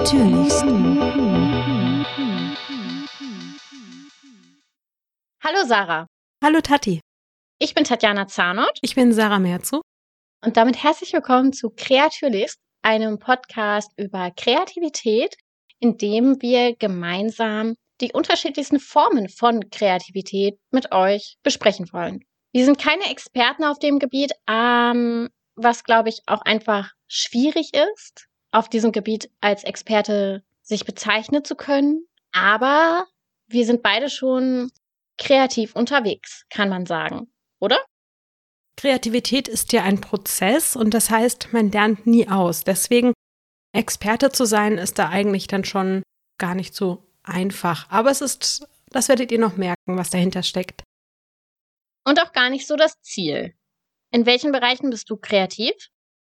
Kreatürlichst. Hallo Sarah. Hallo Tati. Ich bin Tatjana Zahnot. Ich bin Sarah Merzu. Und damit herzlich willkommen zu Kreatürlichst, einem Podcast über Kreativität, in dem wir gemeinsam die unterschiedlichsten Formen von Kreativität mit euch besprechen wollen. Wir sind keine Experten auf dem Gebiet, ähm, was glaube ich auch einfach schwierig ist, auf diesem Gebiet als Experte sich bezeichnen zu können. Aber wir sind beide schon kreativ unterwegs, kann man sagen, oder? Kreativität ist ja ein Prozess und das heißt, man lernt nie aus. Deswegen Experte zu sein, ist da eigentlich dann schon gar nicht so einfach. Aber es ist, das werdet ihr noch merken, was dahinter steckt. Und auch gar nicht so das Ziel. In welchen Bereichen bist du kreativ?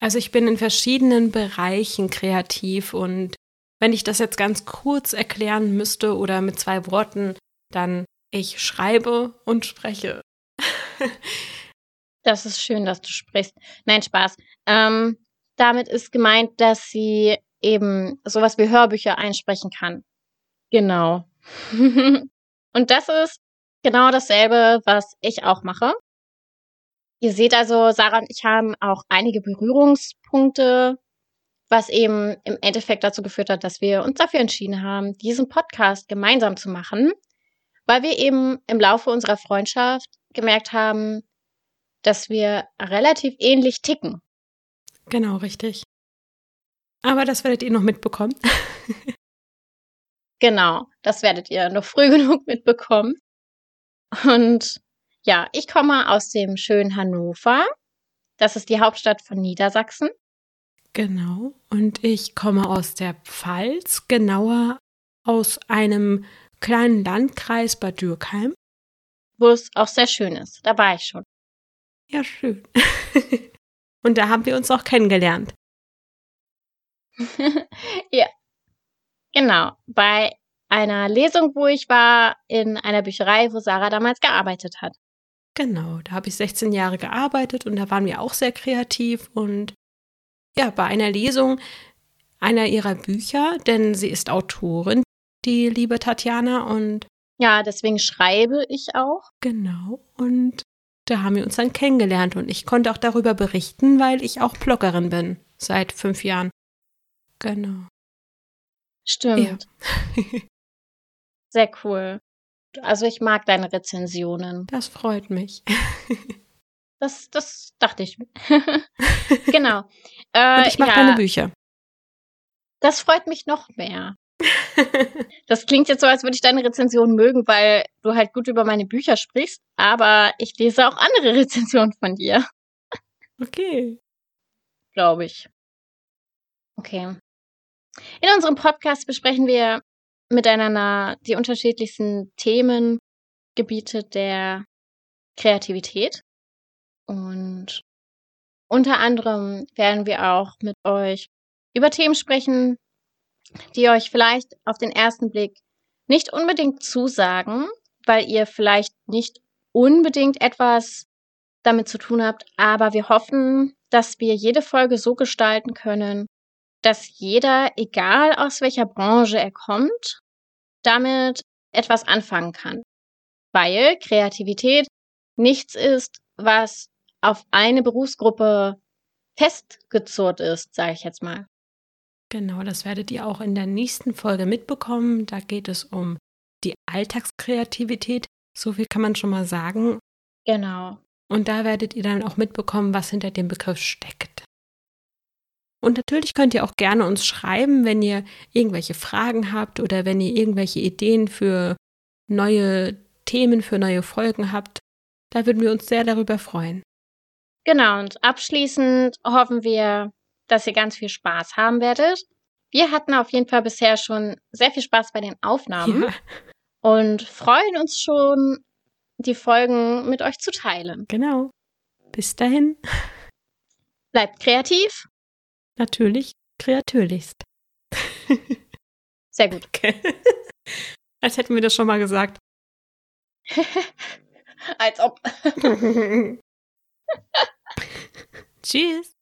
Also ich bin in verschiedenen Bereichen kreativ und wenn ich das jetzt ganz kurz erklären müsste oder mit zwei Worten, dann ich schreibe und spreche. das ist schön, dass du sprichst. Nein, Spaß. Ähm, damit ist gemeint, dass sie eben sowas wie Hörbücher einsprechen kann. Genau. und das ist genau dasselbe, was ich auch mache. Ihr seht also, Sarah und ich haben auch einige Berührungspunkte, was eben im Endeffekt dazu geführt hat, dass wir uns dafür entschieden haben, diesen Podcast gemeinsam zu machen, weil wir eben im Laufe unserer Freundschaft gemerkt haben, dass wir relativ ähnlich ticken. Genau, richtig. Aber das werdet ihr noch mitbekommen. genau, das werdet ihr noch früh genug mitbekommen. Und ja, ich komme aus dem schönen Hannover. Das ist die Hauptstadt von Niedersachsen. Genau. Und ich komme aus der Pfalz, genauer aus einem kleinen Landkreis Bad Dürkheim. Wo es auch sehr schön ist. Da war ich schon. Ja, schön. Und da haben wir uns auch kennengelernt. ja. Genau. Bei einer Lesung, wo ich war, in einer Bücherei, wo Sarah damals gearbeitet hat. Genau, da habe ich 16 Jahre gearbeitet und da waren wir auch sehr kreativ und ja, bei einer Lesung einer ihrer Bücher, denn sie ist Autorin, die liebe Tatjana und ja, deswegen schreibe ich auch. Genau, und da haben wir uns dann kennengelernt und ich konnte auch darüber berichten, weil ich auch Bloggerin bin seit fünf Jahren. Genau. Stimmt. Ja. Sehr cool. Also ich mag deine Rezensionen. Das freut mich. das, das dachte ich. genau. Äh, Und ich mag ja, deine Bücher. Das freut mich noch mehr. das klingt jetzt so, als würde ich deine Rezension mögen, weil du halt gut über meine Bücher sprichst, aber ich lese auch andere Rezensionen von dir. Okay. Glaube ich. Okay. In unserem Podcast besprechen wir miteinander die unterschiedlichsten Themengebiete der Kreativität. Und unter anderem werden wir auch mit euch über Themen sprechen, die euch vielleicht auf den ersten Blick nicht unbedingt zusagen, weil ihr vielleicht nicht unbedingt etwas damit zu tun habt, aber wir hoffen, dass wir jede Folge so gestalten können, dass jeder, egal aus welcher Branche er kommt, damit etwas anfangen kann. Weil Kreativität nichts ist, was auf eine Berufsgruppe festgezurrt ist, sage ich jetzt mal. Genau, das werdet ihr auch in der nächsten Folge mitbekommen. Da geht es um die Alltagskreativität. So viel kann man schon mal sagen. Genau. Und da werdet ihr dann auch mitbekommen, was hinter dem Begriff steckt. Und natürlich könnt ihr auch gerne uns schreiben, wenn ihr irgendwelche Fragen habt oder wenn ihr irgendwelche Ideen für neue Themen, für neue Folgen habt. Da würden wir uns sehr darüber freuen. Genau, und abschließend hoffen wir, dass ihr ganz viel Spaß haben werdet. Wir hatten auf jeden Fall bisher schon sehr viel Spaß bei den Aufnahmen ja. und freuen uns schon, die Folgen mit euch zu teilen. Genau. Bis dahin. Bleibt kreativ Natürlich kreatürlichst. Sehr gut. Okay. Als hätten wir das schon mal gesagt. Als ob. Tschüss.